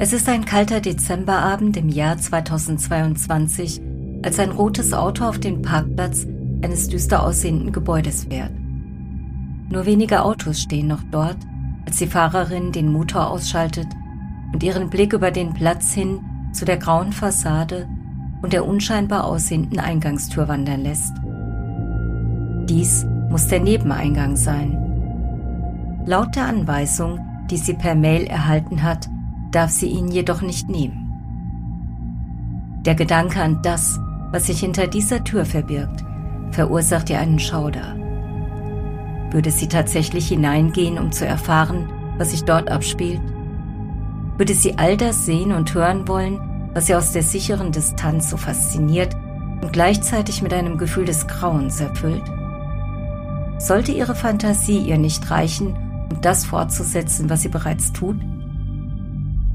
Es ist ein kalter Dezemberabend im Jahr 2022, als ein rotes Auto auf den Parkplatz eines düster aussehenden Gebäudes fährt. Nur wenige Autos stehen noch dort, als die Fahrerin den Motor ausschaltet und ihren Blick über den Platz hin zu der grauen Fassade und der unscheinbar aussehenden Eingangstür wandern lässt. Dies muss der Nebeneingang sein. Laut der Anweisung, die sie per Mail erhalten hat, darf sie ihn jedoch nicht nehmen. Der Gedanke an das, was sich hinter dieser Tür verbirgt, verursacht ihr einen Schauder. Würde sie tatsächlich hineingehen, um zu erfahren, was sich dort abspielt? Würde sie all das sehen und hören wollen, was sie aus der sicheren Distanz so fasziniert und gleichzeitig mit einem Gefühl des Grauens erfüllt? Sollte ihre Fantasie ihr nicht reichen, um das fortzusetzen, was sie bereits tut?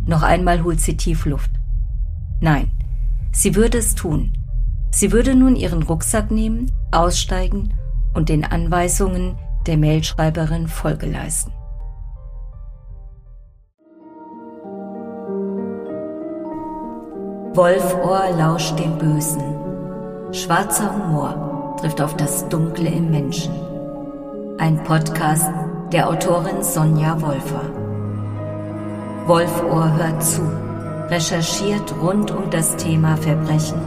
Noch einmal holt sie tief Luft. Nein, sie würde es tun. Sie würde nun ihren Rucksack nehmen, aussteigen und den Anweisungen der Mailschreiberin Folge leisten. Wolfohr lauscht dem Bösen. Schwarzer Humor trifft auf das Dunkle im Menschen. Ein Podcast der Autorin Sonja Wolfer. Wolfohr hört zu, recherchiert rund um das Thema Verbrechen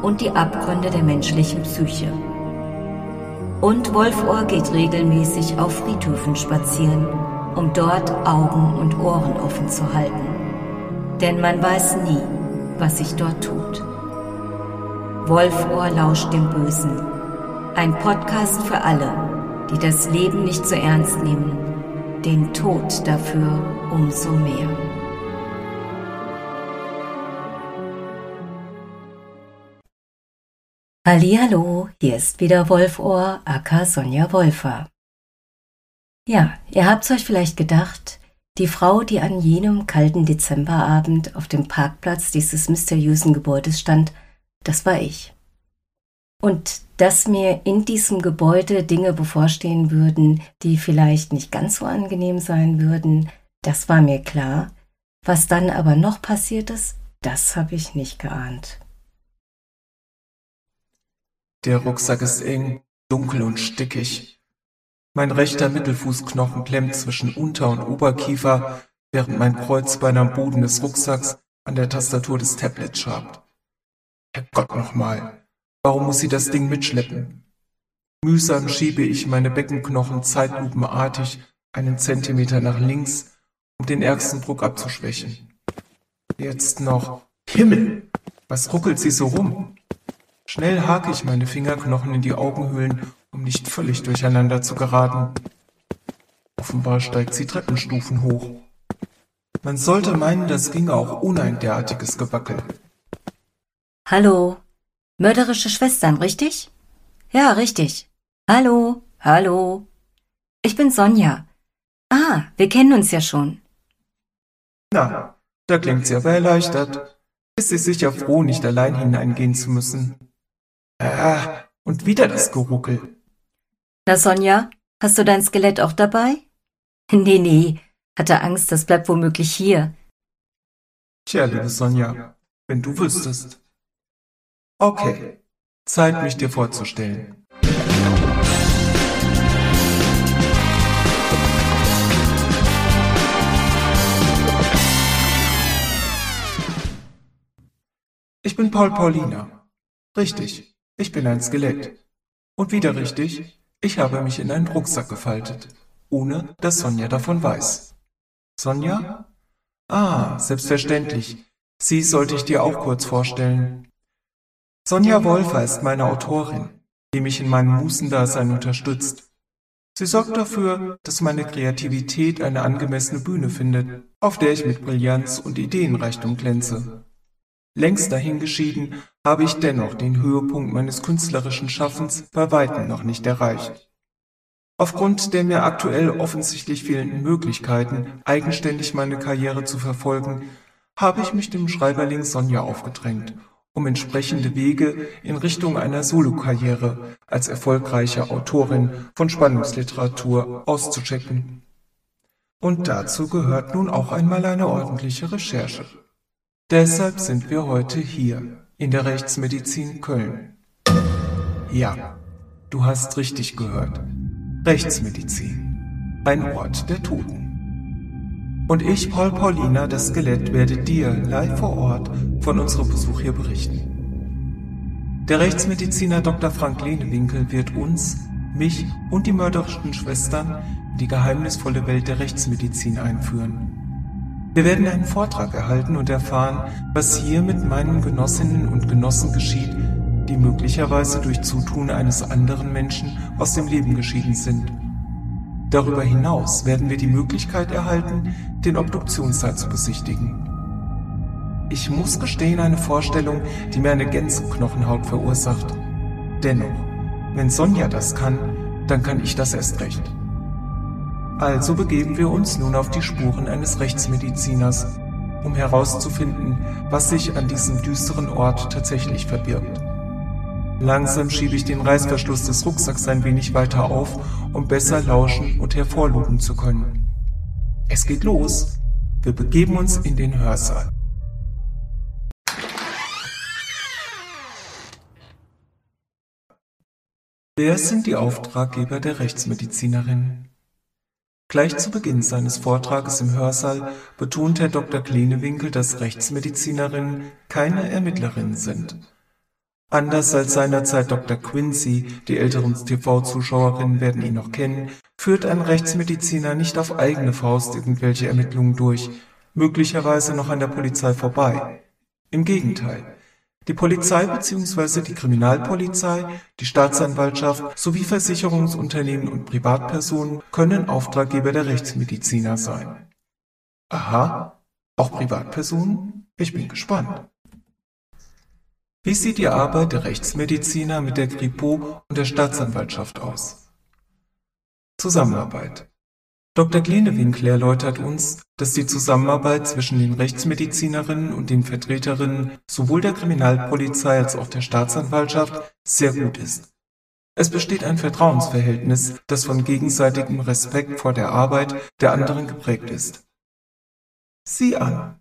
und die Abgründe der menschlichen Psyche. Und Wolfohr geht regelmäßig auf Friedhöfen spazieren, um dort Augen und Ohren offen zu halten. Denn man weiß nie, was sich dort tut. Wolfohr lauscht dem Bösen. Ein Podcast für alle, die das Leben nicht so ernst nehmen, den Tod dafür umso mehr. Hallo, hier ist wieder Wolfohr, aka Sonja Wolfer. Ja, ihr habt's euch vielleicht gedacht, die Frau, die an jenem kalten Dezemberabend auf dem Parkplatz dieses mysteriösen Gebäudes stand, das war ich. Und dass mir in diesem Gebäude Dinge bevorstehen würden, die vielleicht nicht ganz so angenehm sein würden, das war mir klar. Was dann aber noch passiert ist, das habe ich nicht geahnt. Der Rucksack ist eng, dunkel und stickig. Mein rechter Mittelfußknochen klemmt zwischen Unter- und Oberkiefer, während mein Kreuzbein am Boden des Rucksacks an der Tastatur des Tablets schabt. Herrgott nochmal, warum muss sie das Ding mitschleppen? Mühsam schiebe ich meine Beckenknochen zeitlupenartig einen Zentimeter nach links, um den ärgsten Druck abzuschwächen. Jetzt noch. Himmel! Was ruckelt sie so rum? Schnell hake ich meine Fingerknochen in die Augenhöhlen um nicht völlig durcheinander zu geraten. Offenbar steigt sie Treppenstufen hoch. Man sollte meinen, das ginge auch ohne ein derartiges Gewackel. Hallo. Mörderische Schwestern, richtig? Ja, richtig. Hallo, hallo. Ich bin Sonja. Ah, wir kennen uns ja schon. Na, da klingt sie aber erleichtert. Ist sie sicher froh, nicht allein hineingehen zu müssen. Ah, und wieder das Geruckel. Na Sonja, hast du dein Skelett auch dabei? Nee, nee, hatte Angst, das bleibt womöglich hier. Tja, liebe Sonja, wenn du wüsstest. Okay, Zeit, mich dir vorzustellen. Ich bin Paul Paulina. Richtig, ich bin ein Skelett. Und wieder richtig, ich habe mich in einen Rucksack gefaltet, ohne dass Sonja davon weiß. Sonja? Ah, selbstverständlich. Sie sollte ich dir auch kurz vorstellen. Sonja Wolfer ist meine Autorin, die mich in meinem Musendasein unterstützt. Sie sorgt dafür, dass meine Kreativität eine angemessene Bühne findet, auf der ich mit Brillanz und Ideenreichtum glänze. Längst dahingeschieden habe ich dennoch den Höhepunkt meines künstlerischen Schaffens bei weitem noch nicht erreicht. Aufgrund der mir aktuell offensichtlich fehlenden Möglichkeiten, eigenständig meine Karriere zu verfolgen, habe ich mich dem Schreiberling Sonja aufgedrängt, um entsprechende Wege in Richtung einer Solokarriere als erfolgreiche Autorin von Spannungsliteratur auszuchecken. Und dazu gehört nun auch einmal eine ordentliche Recherche. Deshalb sind wir heute hier, in der Rechtsmedizin Köln. Ja, du hast richtig gehört. Rechtsmedizin. Ein Ort der Toten. Und ich, Paul Paulina, das Skelett, werde dir live vor Ort von unserem Besuch hier berichten. Der Rechtsmediziner Dr. Frank Lehnewinkel wird uns, mich und die mörderischen Schwestern in die geheimnisvolle Welt der Rechtsmedizin einführen. Wir werden einen Vortrag erhalten und erfahren, was hier mit meinen Genossinnen und Genossen geschieht, die möglicherweise durch Zutun eines anderen Menschen aus dem Leben geschieden sind. Darüber hinaus werden wir die Möglichkeit erhalten, den Obduktionssaal zu besichtigen. Ich muss gestehen, eine Vorstellung, die mir eine Gänseknochenhaut verursacht. Dennoch, wenn Sonja das kann, dann kann ich das erst recht. Also begeben wir uns nun auf die Spuren eines Rechtsmediziners, um herauszufinden, was sich an diesem düsteren Ort tatsächlich verbirgt. Langsam schiebe ich den Reißverschluss des Rucksacks ein wenig weiter auf, um besser lauschen und hervorlugen zu können. Es geht los. Wir begeben uns in den Hörsaal. Wer sind die Auftraggeber der Rechtsmedizinerin? Gleich zu Beginn seines Vortrages im Hörsaal betont Herr Dr. Klenewinkel, dass Rechtsmedizinerinnen keine Ermittlerinnen sind. Anders als seinerzeit Dr. Quincy, die älteren TV-Zuschauerinnen werden ihn noch kennen, führt ein Rechtsmediziner nicht auf eigene Faust irgendwelche Ermittlungen durch, möglicherweise noch an der Polizei vorbei. Im Gegenteil. Die Polizei bzw. die Kriminalpolizei, die Staatsanwaltschaft sowie Versicherungsunternehmen und Privatpersonen können Auftraggeber der Rechtsmediziner sein. Aha, auch Privatpersonen? Ich bin gespannt. Wie sieht die Arbeit der Rechtsmediziner mit der Kripo und der Staatsanwaltschaft aus? Zusammenarbeit. Dr. Glenewinkel erläutert uns, dass die Zusammenarbeit zwischen den Rechtsmedizinerinnen und den Vertreterinnen sowohl der Kriminalpolizei als auch der Staatsanwaltschaft sehr gut ist. Es besteht ein Vertrauensverhältnis, das von gegenseitigem Respekt vor der Arbeit der anderen geprägt ist. Sieh an.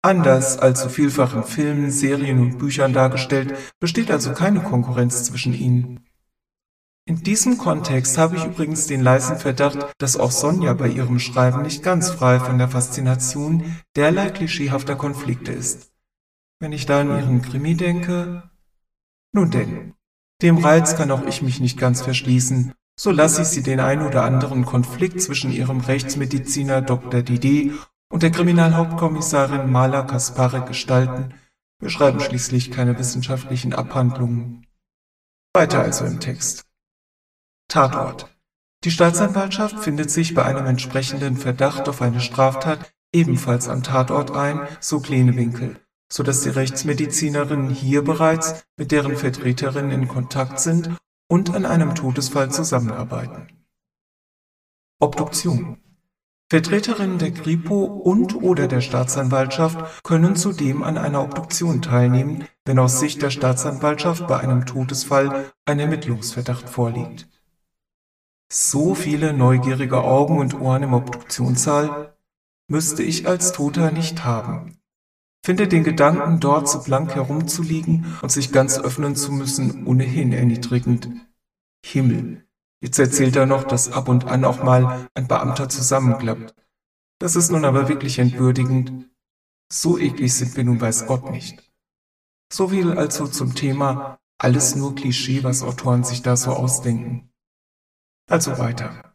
Anders als so vielfach in Filmen, Serien und Büchern dargestellt, besteht also keine Konkurrenz zwischen ihnen. In diesem Kontext habe ich übrigens den leisen Verdacht, dass auch Sonja bei ihrem Schreiben nicht ganz frei von der Faszination derlei klischeehafter Konflikte ist. Wenn ich da an ihren Krimi denke. Nun denn, dem Reiz kann auch ich mich nicht ganz verschließen, so lasse ich sie den ein oder anderen Konflikt zwischen ihrem Rechtsmediziner Dr. Didi und der Kriminalhauptkommissarin Mala Kaspare gestalten. Wir schreiben schließlich keine wissenschaftlichen Abhandlungen. Weiter also im Text. Tatort. Die Staatsanwaltschaft findet sich bei einem entsprechenden Verdacht auf eine Straftat ebenfalls am Tatort ein, so Klenewinkel, so dass die Rechtsmedizinerinnen hier bereits mit deren Vertreterinnen in Kontakt sind und an einem Todesfall zusammenarbeiten. Obduktion. Vertreterinnen der Kripo und oder der Staatsanwaltschaft können zudem an einer Obduktion teilnehmen, wenn aus Sicht der Staatsanwaltschaft bei einem Todesfall ein Ermittlungsverdacht vorliegt so viele neugierige Augen und Ohren im Obduktionssaal müsste ich als Toter nicht haben. Finde den Gedanken, dort so blank herumzuliegen und sich ganz öffnen zu müssen, ohnehin erniedrigend. Himmel, jetzt erzählt er noch, dass ab und an auch mal ein Beamter zusammenklappt. Das ist nun aber wirklich entwürdigend. So eklig sind wir nun weiß Gott nicht. So viel also zum Thema alles nur Klischee, was Autoren sich da so ausdenken. Also weiter.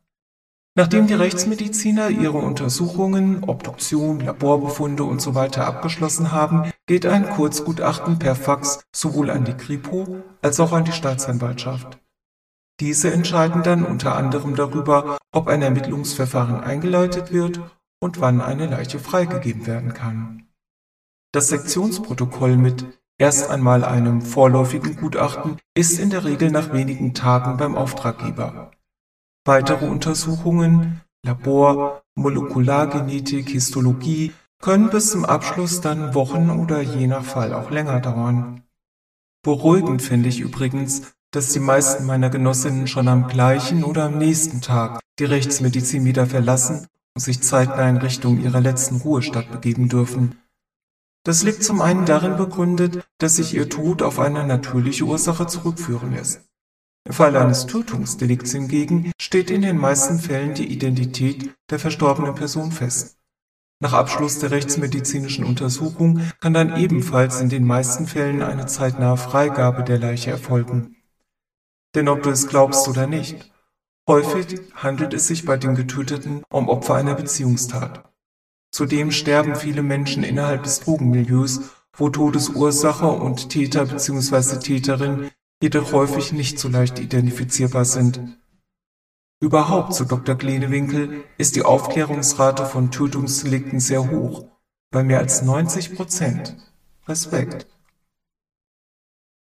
Nachdem die Rechtsmediziner ihre Untersuchungen, Obduktion, Laborbefunde usw. So abgeschlossen haben, geht ein Kurzgutachten per Fax sowohl an die Kripo als auch an die Staatsanwaltschaft. Diese entscheiden dann unter anderem darüber, ob ein Ermittlungsverfahren eingeleitet wird und wann eine Leiche freigegeben werden kann. Das Sektionsprotokoll mit erst einmal einem vorläufigen Gutachten ist in der Regel nach wenigen Tagen beim Auftraggeber. Weitere Untersuchungen (Labor, Molekulargenetik, Histologie) können bis zum Abschluss dann Wochen oder je nach Fall auch länger dauern. Beruhigend finde ich übrigens, dass die meisten meiner Genossinnen schon am gleichen oder am nächsten Tag die Rechtsmedizin wieder verlassen und sich zeitnah in Richtung ihrer letzten Ruhestadt begeben dürfen. Das liegt zum einen darin begründet, dass sich ihr Tod auf eine natürliche Ursache zurückführen lässt. Im Fall eines Tötungsdelikts hingegen steht in den meisten Fällen die Identität der verstorbenen Person fest. Nach Abschluss der rechtsmedizinischen Untersuchung kann dann ebenfalls in den meisten Fällen eine zeitnahe Freigabe der Leiche erfolgen. Denn ob du es glaubst oder nicht, häufig handelt es sich bei den Getöteten um Opfer einer Beziehungstat. Zudem sterben viele Menschen innerhalb des Drogenmilieus, wo Todesursache und Täter bzw. Täterin jedoch häufig nicht so leicht identifizierbar sind. Überhaupt, so Dr. Klenewinkel, ist die Aufklärungsrate von Tötungsdelikten sehr hoch, bei mehr als 90 Prozent. Respekt.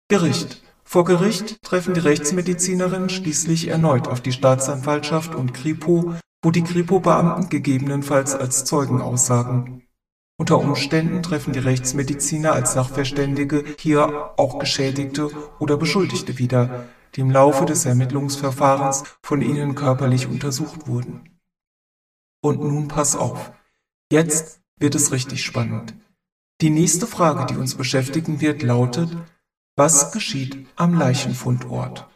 Gericht. Vor Gericht treffen die Rechtsmedizinerinnen schließlich erneut auf die Staatsanwaltschaft und Kripo, wo die Kripo-Beamten gegebenenfalls als Zeugen aussagen. Unter Umständen treffen die Rechtsmediziner als Sachverständige hier auch Geschädigte oder Beschuldigte wieder, die im Laufe des Ermittlungsverfahrens von ihnen körperlich untersucht wurden. Und nun pass auf. Jetzt wird es richtig spannend. Die nächste Frage, die uns beschäftigen wird, lautet, was geschieht am Leichenfundort?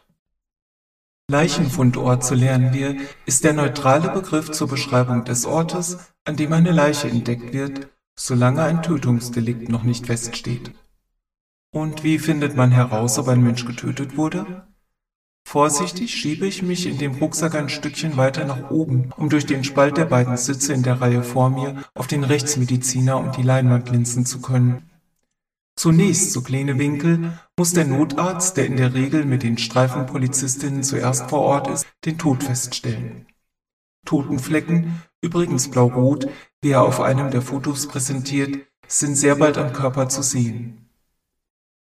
Leichenfundort, so lernen wir, ist der neutrale Begriff zur Beschreibung des Ortes, an dem eine Leiche entdeckt wird, solange ein Tötungsdelikt noch nicht feststeht. Und wie findet man heraus, ob ein Mensch getötet wurde? Vorsichtig schiebe ich mich in dem Rucksack ein Stückchen weiter nach oben, um durch den Spalt der beiden Sitze in der Reihe vor mir auf den Rechtsmediziner und die Leinwand linsen zu können. Zunächst, so kleine Winkel, muss der Notarzt, der in der Regel mit den Streifenpolizistinnen zuerst vor Ort ist, den Tod feststellen. Totenflecken, übrigens blau-rot, wie er auf einem der Fotos präsentiert, sind sehr bald am Körper zu sehen.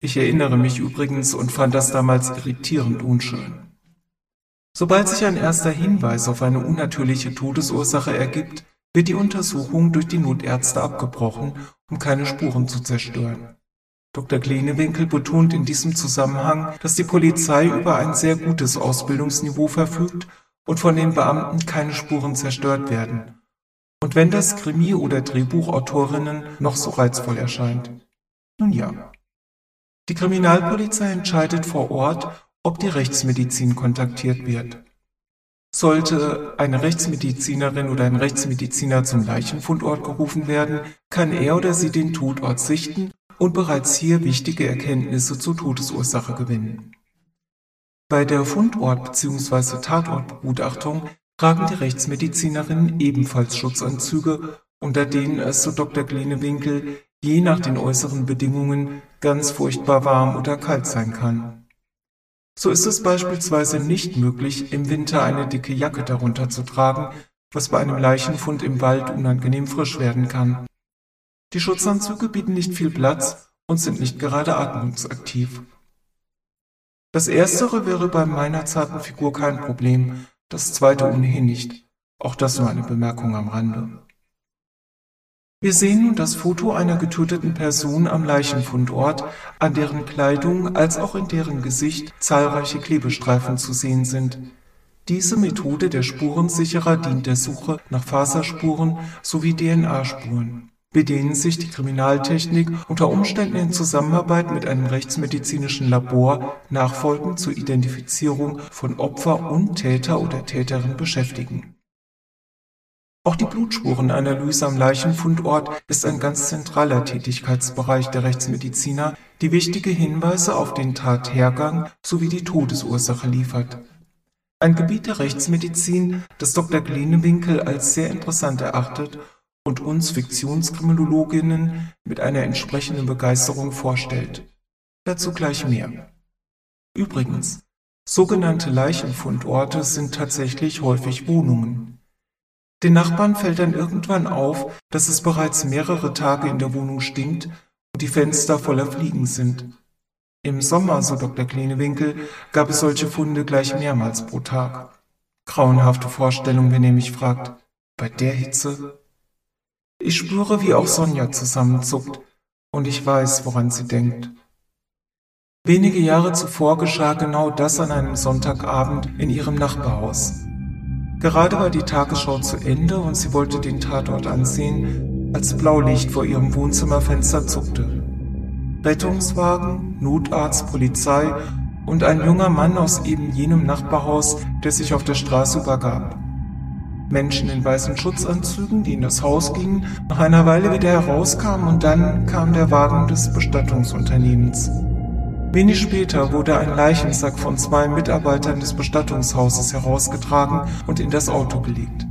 Ich erinnere mich übrigens und fand das damals irritierend unschön. Sobald sich ein erster Hinweis auf eine unnatürliche Todesursache ergibt, wird die Untersuchung durch die Notärzte abgebrochen, um keine Spuren zu zerstören. Dr. Klenewinkel betont in diesem Zusammenhang, dass die Polizei über ein sehr gutes Ausbildungsniveau verfügt und von den Beamten keine Spuren zerstört werden. Und wenn das Krimi- oder Drehbuchautorinnen noch so reizvoll erscheint. Nun ja. Die Kriminalpolizei entscheidet vor Ort, ob die Rechtsmedizin kontaktiert wird. Sollte eine Rechtsmedizinerin oder ein Rechtsmediziner zum Leichenfundort gerufen werden, kann er oder sie den Todort sichten und bereits hier wichtige Erkenntnisse zur Todesursache gewinnen. Bei der Fundort- bzw. Tatortbegutachtung tragen die Rechtsmedizinerinnen ebenfalls Schutzanzüge, unter denen es, so Dr. Glenewinkel, je nach den äußeren Bedingungen ganz furchtbar warm oder kalt sein kann. So ist es beispielsweise nicht möglich, im Winter eine dicke Jacke darunter zu tragen, was bei einem Leichenfund im Wald unangenehm frisch werden kann. Die Schutzanzüge bieten nicht viel Platz und sind nicht gerade atmungsaktiv. Das erstere wäre bei meiner zarten Figur kein Problem, das zweite ohnehin nicht. Auch das nur eine Bemerkung am Rande. Wir sehen nun das Foto einer getöteten Person am Leichenfundort, an deren Kleidung als auch in deren Gesicht zahlreiche Klebestreifen zu sehen sind. Diese Methode der Spurensicherer dient der Suche nach Faserspuren sowie DNA-Spuren mit denen sich die Kriminaltechnik unter Umständen in Zusammenarbeit mit einem rechtsmedizinischen Labor nachfolgend zur Identifizierung von Opfer und Täter oder Täterin beschäftigen. Auch die Blutspurenanalyse am Leichenfundort ist ein ganz zentraler Tätigkeitsbereich der Rechtsmediziner, die wichtige Hinweise auf den Tathergang sowie die Todesursache liefert. Ein Gebiet der Rechtsmedizin, das Dr. Glenewinkel als sehr interessant erachtet und uns Fiktionskriminologinnen mit einer entsprechenden Begeisterung vorstellt. Dazu gleich mehr. Übrigens, sogenannte Leichenfundorte sind tatsächlich häufig Wohnungen. Den Nachbarn fällt dann irgendwann auf, dass es bereits mehrere Tage in der Wohnung stinkt und die Fenster voller Fliegen sind. Im Sommer, so Dr. Klenewinkel, gab es solche Funde gleich mehrmals pro Tag. Grauenhafte Vorstellung, wenn ihr mich fragt. Bei der Hitze ich spüre, wie auch Sonja zusammenzuckt, und ich weiß, woran sie denkt. Wenige Jahre zuvor geschah genau das an einem Sonntagabend in ihrem Nachbarhaus. Gerade war die Tagesschau zu Ende und sie wollte den Tatort ansehen, als Blaulicht vor ihrem Wohnzimmerfenster zuckte. Rettungswagen, Notarzt, Polizei und ein junger Mann aus eben jenem Nachbarhaus, der sich auf der Straße übergab. Menschen in weißen Schutzanzügen, die in das Haus gingen, nach einer Weile wieder herauskamen und dann kam der Wagen des Bestattungsunternehmens. Wenig später wurde ein Leichensack von zwei Mitarbeitern des Bestattungshauses herausgetragen und in das Auto gelegt.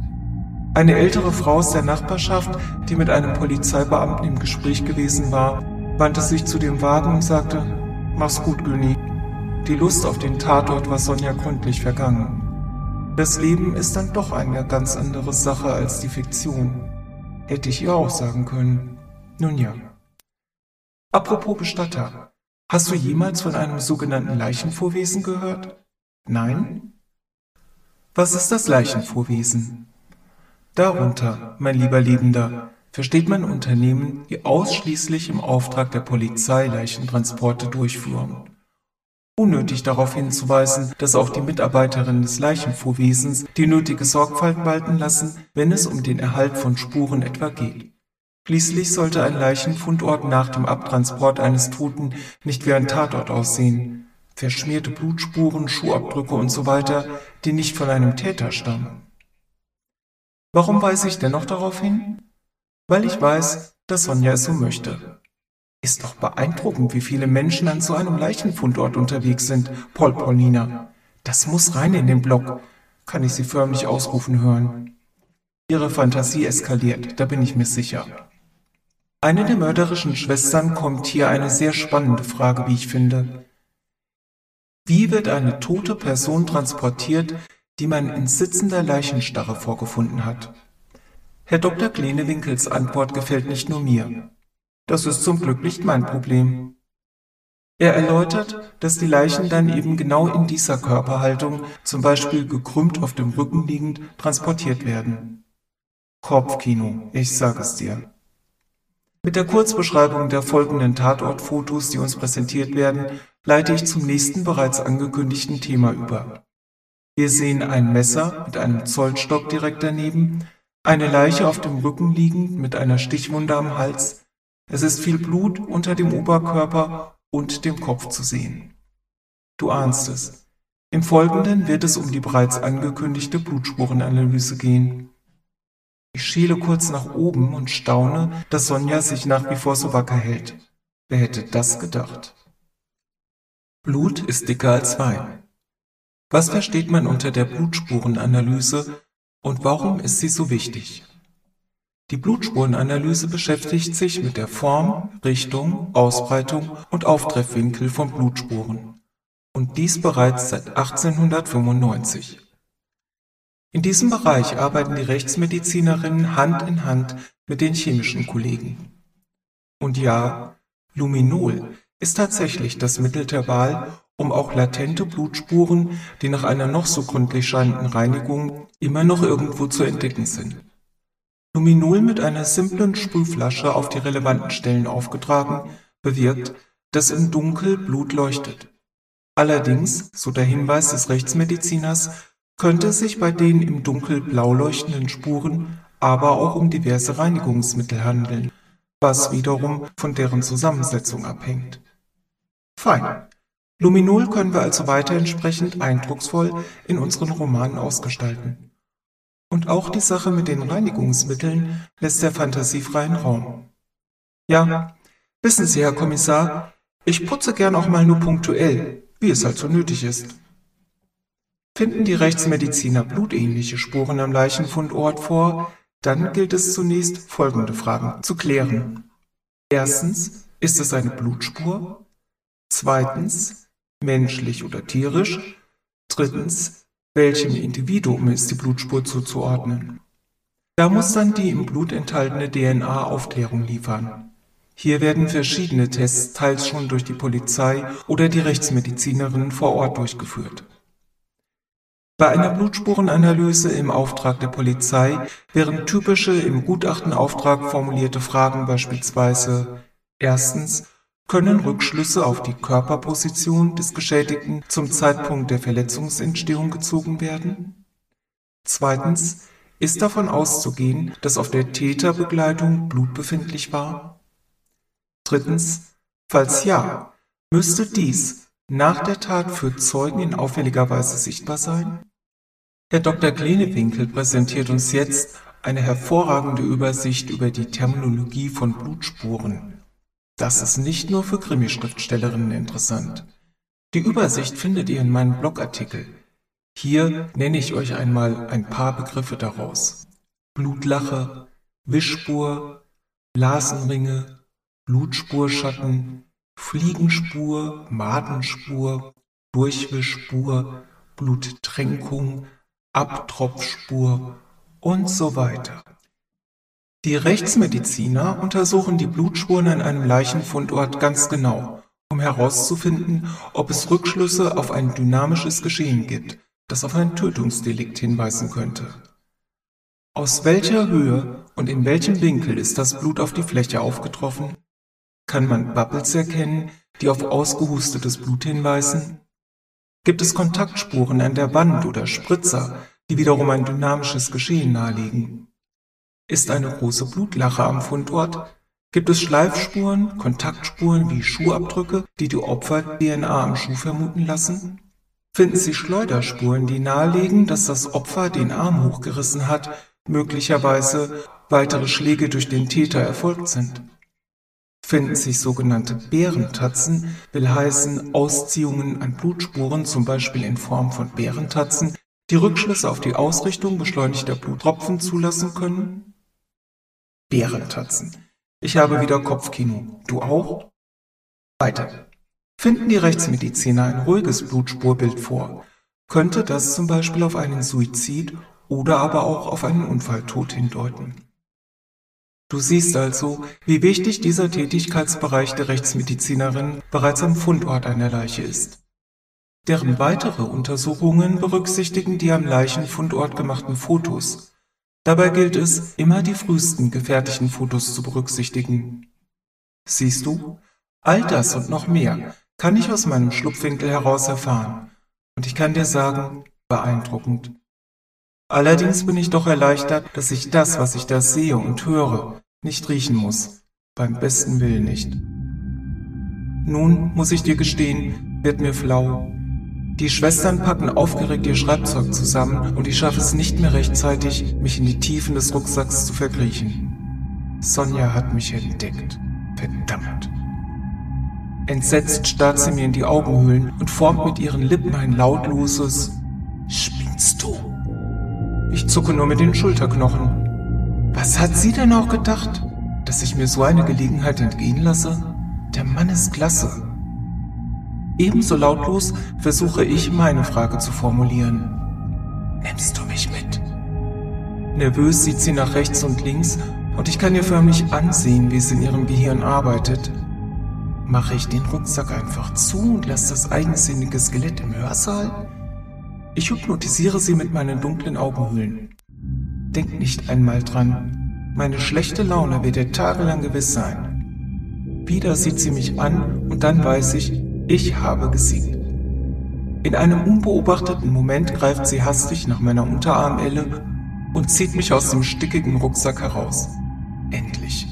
Eine ältere Frau aus der Nachbarschaft, die mit einem Polizeibeamten im Gespräch gewesen war, wandte sich zu dem Wagen und sagte, Mach's gut, Güni. Die Lust auf den Tatort war Sonja gründlich vergangen. Das Leben ist dann doch eine ganz andere Sache als die Fiktion. Hätte ich ihr auch sagen können. Nun ja. Apropos Bestatter. Hast du jemals von einem sogenannten Leichenvorwesen gehört? Nein? Was ist das Leichenvorwesen? Darunter, mein lieber Lebender, versteht man Unternehmen, die ausschließlich im Auftrag der Polizei Leichentransporte durchführen. Unnötig darauf hinzuweisen, dass auch die Mitarbeiterinnen des Leichenfuhrwesens die nötige Sorgfalt walten lassen, wenn es um den Erhalt von Spuren etwa geht. Schließlich sollte ein Leichenfundort nach dem Abtransport eines Toten nicht wie ein Tatort aussehen. Verschmierte Blutspuren, Schuhabdrücke und so die nicht von einem Täter stammen. Warum weise ich dennoch darauf hin? Weil ich weiß, dass Sonja es so möchte. Ist doch beeindruckend, wie viele Menschen an so einem Leichenfundort unterwegs sind, Paul Paulina. Das muss rein in den Block, kann ich sie förmlich ausrufen hören. Ihre Fantasie eskaliert, da bin ich mir sicher. Eine der mörderischen Schwestern kommt hier eine sehr spannende Frage, wie ich finde. Wie wird eine tote Person transportiert, die man in sitzender Leichenstarre vorgefunden hat? Herr Dr. Klenewinkels Antwort gefällt nicht nur mir. Das ist zum Glück nicht mein Problem. Er erläutert, dass die Leichen dann eben genau in dieser Körperhaltung, zum Beispiel gekrümmt auf dem Rücken liegend, transportiert werden. Kopfkino, ich sage es dir. Mit der Kurzbeschreibung der folgenden Tatortfotos, die uns präsentiert werden, leite ich zum nächsten bereits angekündigten Thema über. Wir sehen ein Messer mit einem Zollstock direkt daneben, eine Leiche auf dem Rücken liegend mit einer Stichwunde am Hals, es ist viel Blut unter dem Oberkörper und dem Kopf zu sehen. Du ahnst es. Im Folgenden wird es um die bereits angekündigte Blutspurenanalyse gehen. Ich schiele kurz nach oben und staune, dass Sonja sich nach wie vor so wacker hält. Wer hätte das gedacht? Blut ist dicker als Wein. Was versteht man unter der Blutspurenanalyse und warum ist sie so wichtig? Die Blutspurenanalyse beschäftigt sich mit der Form, Richtung, Ausbreitung und Auftreffwinkel von Blutspuren. Und dies bereits seit 1895. In diesem Bereich arbeiten die Rechtsmedizinerinnen Hand in Hand mit den chemischen Kollegen. Und ja, Luminol ist tatsächlich das Mittel der Wahl, um auch latente Blutspuren, die nach einer noch so gründlich scheinenden Reinigung immer noch irgendwo zu entdecken sind. Luminol mit einer simplen Sprühflasche auf die relevanten Stellen aufgetragen, bewirkt, dass im Dunkel Blut leuchtet. Allerdings, so der Hinweis des Rechtsmediziners, könnte es sich bei den im Dunkel blau leuchtenden Spuren aber auch um diverse Reinigungsmittel handeln, was wiederum von deren Zusammensetzung abhängt. Fein. Luminol können wir also weiter entsprechend eindrucksvoll in unseren Romanen ausgestalten. Und auch die Sache mit den Reinigungsmitteln lässt der Fantasie freien Raum. Ja, wissen Sie, Herr Kommissar, ich putze gern auch mal nur punktuell, wie es halt so nötig ist. Finden die Rechtsmediziner blutähnliche Spuren am Leichenfundort vor, dann gilt es zunächst folgende Fragen zu klären. Erstens, ist es eine Blutspur? Zweitens, menschlich oder tierisch? Drittens, welchem Individuum ist die Blutspur zuzuordnen. Da muss dann die im Blut enthaltene DNA Aufklärung liefern. Hier werden verschiedene Tests teils schon durch die Polizei oder die Rechtsmedizinerinnen vor Ort durchgeführt. Bei einer Blutspurenanalyse im Auftrag der Polizei wären typische im Gutachtenauftrag formulierte Fragen beispielsweise erstens können Rückschlüsse auf die Körperposition des Geschädigten zum Zeitpunkt der Verletzungsentstehung gezogen werden? Zweitens, ist davon auszugehen, dass auf der Täterbegleitung Blut befindlich war? Drittens, falls ja, müsste dies nach der Tat für Zeugen in auffälliger Weise sichtbar sein? Herr Dr. Klenewinkel präsentiert uns jetzt eine hervorragende Übersicht über die Terminologie von Blutspuren. Das ist nicht nur für Krimi-Schriftstellerinnen interessant. Die Übersicht findet ihr in meinem Blogartikel. Hier nenne ich euch einmal ein paar Begriffe daraus. Blutlache, Wischspur, Blasenringe, Blutspurschatten, Fliegenspur, Madenspur, Durchwischspur, Bluttränkung, Abtropfspur und so weiter. Die Rechtsmediziner untersuchen die Blutspuren an einem Leichenfundort ganz genau, um herauszufinden, ob es Rückschlüsse auf ein dynamisches Geschehen gibt, das auf ein Tötungsdelikt hinweisen könnte. Aus welcher Höhe und in welchem Winkel ist das Blut auf die Fläche aufgetroffen? Kann man Bubbles erkennen, die auf ausgehustetes Blut hinweisen? Gibt es Kontaktspuren an der Wand oder Spritzer, die wiederum ein dynamisches Geschehen nahelegen. Ist eine große Blutlache am Fundort? Gibt es Schleifspuren, Kontaktspuren wie Schuhabdrücke, die die Opfer-DNA am Schuh vermuten lassen? Finden Sie Schleuderspuren, die nahelegen, dass das Opfer den Arm hochgerissen hat, möglicherweise weitere Schläge durch den Täter erfolgt sind? Finden sich sogenannte Bärentatzen, will heißen Ausziehungen an Blutspuren, zum Beispiel in Form von Bärentatzen, die Rückschlüsse auf die Ausrichtung beschleunigter Bluttropfen zulassen können? Bärentatzen. Ich habe wieder Kopfkino. Du auch? Weiter. Finden die Rechtsmediziner ein ruhiges Blutspurbild vor, könnte das zum Beispiel auf einen Suizid oder aber auch auf einen Unfalltod hindeuten. Du siehst also, wie wichtig dieser Tätigkeitsbereich der Rechtsmedizinerin bereits am Fundort einer Leiche ist. Deren weitere Untersuchungen berücksichtigen die am Leichenfundort gemachten Fotos. Dabei gilt es, immer die frühesten gefertigten Fotos zu berücksichtigen. Siehst du, all das und noch mehr kann ich aus meinem Schlupfwinkel heraus erfahren. Und ich kann dir sagen, beeindruckend. Allerdings bin ich doch erleichtert, dass ich das, was ich da sehe und höre, nicht riechen muss. Beim besten Willen nicht. Nun, muss ich dir gestehen, wird mir flau. Die Schwestern packen aufgeregt ihr Schreibzeug zusammen und ich schaffe es nicht mehr rechtzeitig, mich in die Tiefen des Rucksacks zu verkriechen. Sonja hat mich entdeckt. Verdammt. Entsetzt starrt sie mir in die Augenhöhlen und formt mit ihren Lippen ein lautloses Spinnst du? Ich zucke nur mit den Schulterknochen. Was hat sie denn auch gedacht? Dass ich mir so eine Gelegenheit entgehen lasse? Der Mann ist klasse. Ebenso lautlos versuche ich meine Frage zu formulieren. Nimmst du mich mit? Nervös sieht sie nach rechts und links und ich kann ihr förmlich ansehen, wie es in ihrem Gehirn arbeitet. Mache ich den Rucksack einfach zu und lasse das eigensinnige Skelett im Hörsaal? Ich hypnotisiere sie mit meinen dunklen Augenhöhlen. Denk nicht einmal dran. Meine schlechte Laune wird ihr tagelang gewiss sein. Wieder sieht sie mich an und dann weiß ich, ich habe gesiegt. In einem unbeobachteten Moment greift sie hastig nach meiner Unterarmelle und zieht mich aus dem stickigen Rucksack heraus. Endlich.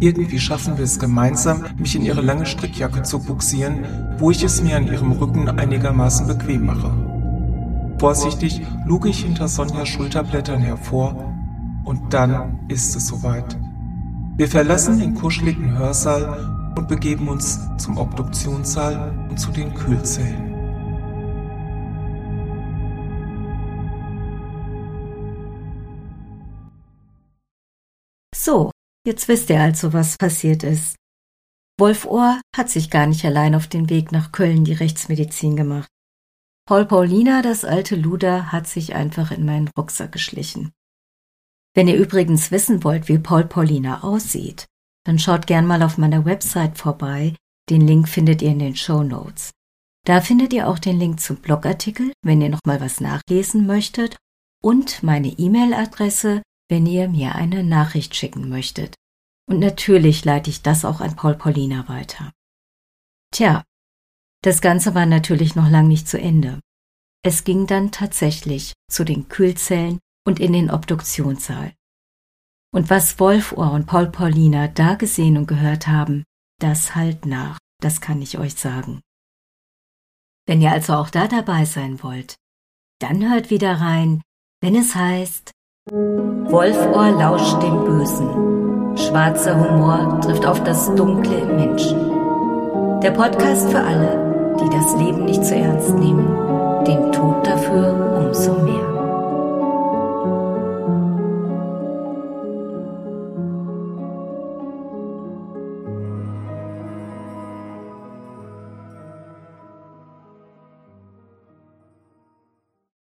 Irgendwie schaffen wir es gemeinsam, mich in ihre lange Strickjacke zu buxieren, wo ich es mir an ihrem Rücken einigermaßen bequem mache. Vorsichtig luge ich hinter Sonjas Schulterblättern hervor und dann ist es soweit. Wir verlassen den kuscheligen Hörsaal und begeben uns zum Obduktionssaal und zu den Kühlzellen. So, jetzt wisst ihr also, was passiert ist. Wolf Ohr hat sich gar nicht allein auf den Weg nach Köln die Rechtsmedizin gemacht. Paul Paulina, das alte Luder, hat sich einfach in meinen Rucksack geschlichen. Wenn ihr übrigens wissen wollt, wie Paul Paulina aussieht, dann schaut gern mal auf meiner Website vorbei. Den Link findet ihr in den Show Notes. Da findet ihr auch den Link zum Blogartikel, wenn ihr noch mal was nachlesen möchtet und meine E-Mail-Adresse, wenn ihr mir eine Nachricht schicken möchtet. Und natürlich leite ich das auch an Paul Paulina weiter. Tja, das Ganze war natürlich noch lang nicht zu Ende. Es ging dann tatsächlich zu den Kühlzellen und in den Obduktionssaal. Und was Wolfohr und Paul Paulina da gesehen und gehört haben, das halt nach, das kann ich euch sagen. Wenn ihr also auch da dabei sein wollt, dann hört wieder rein, wenn es heißt Wolfohr lauscht dem Bösen. Schwarzer Humor trifft auf das Dunkle im Menschen. Der Podcast für alle, die das Leben nicht zu ernst nehmen, den Tod dafür umso mehr.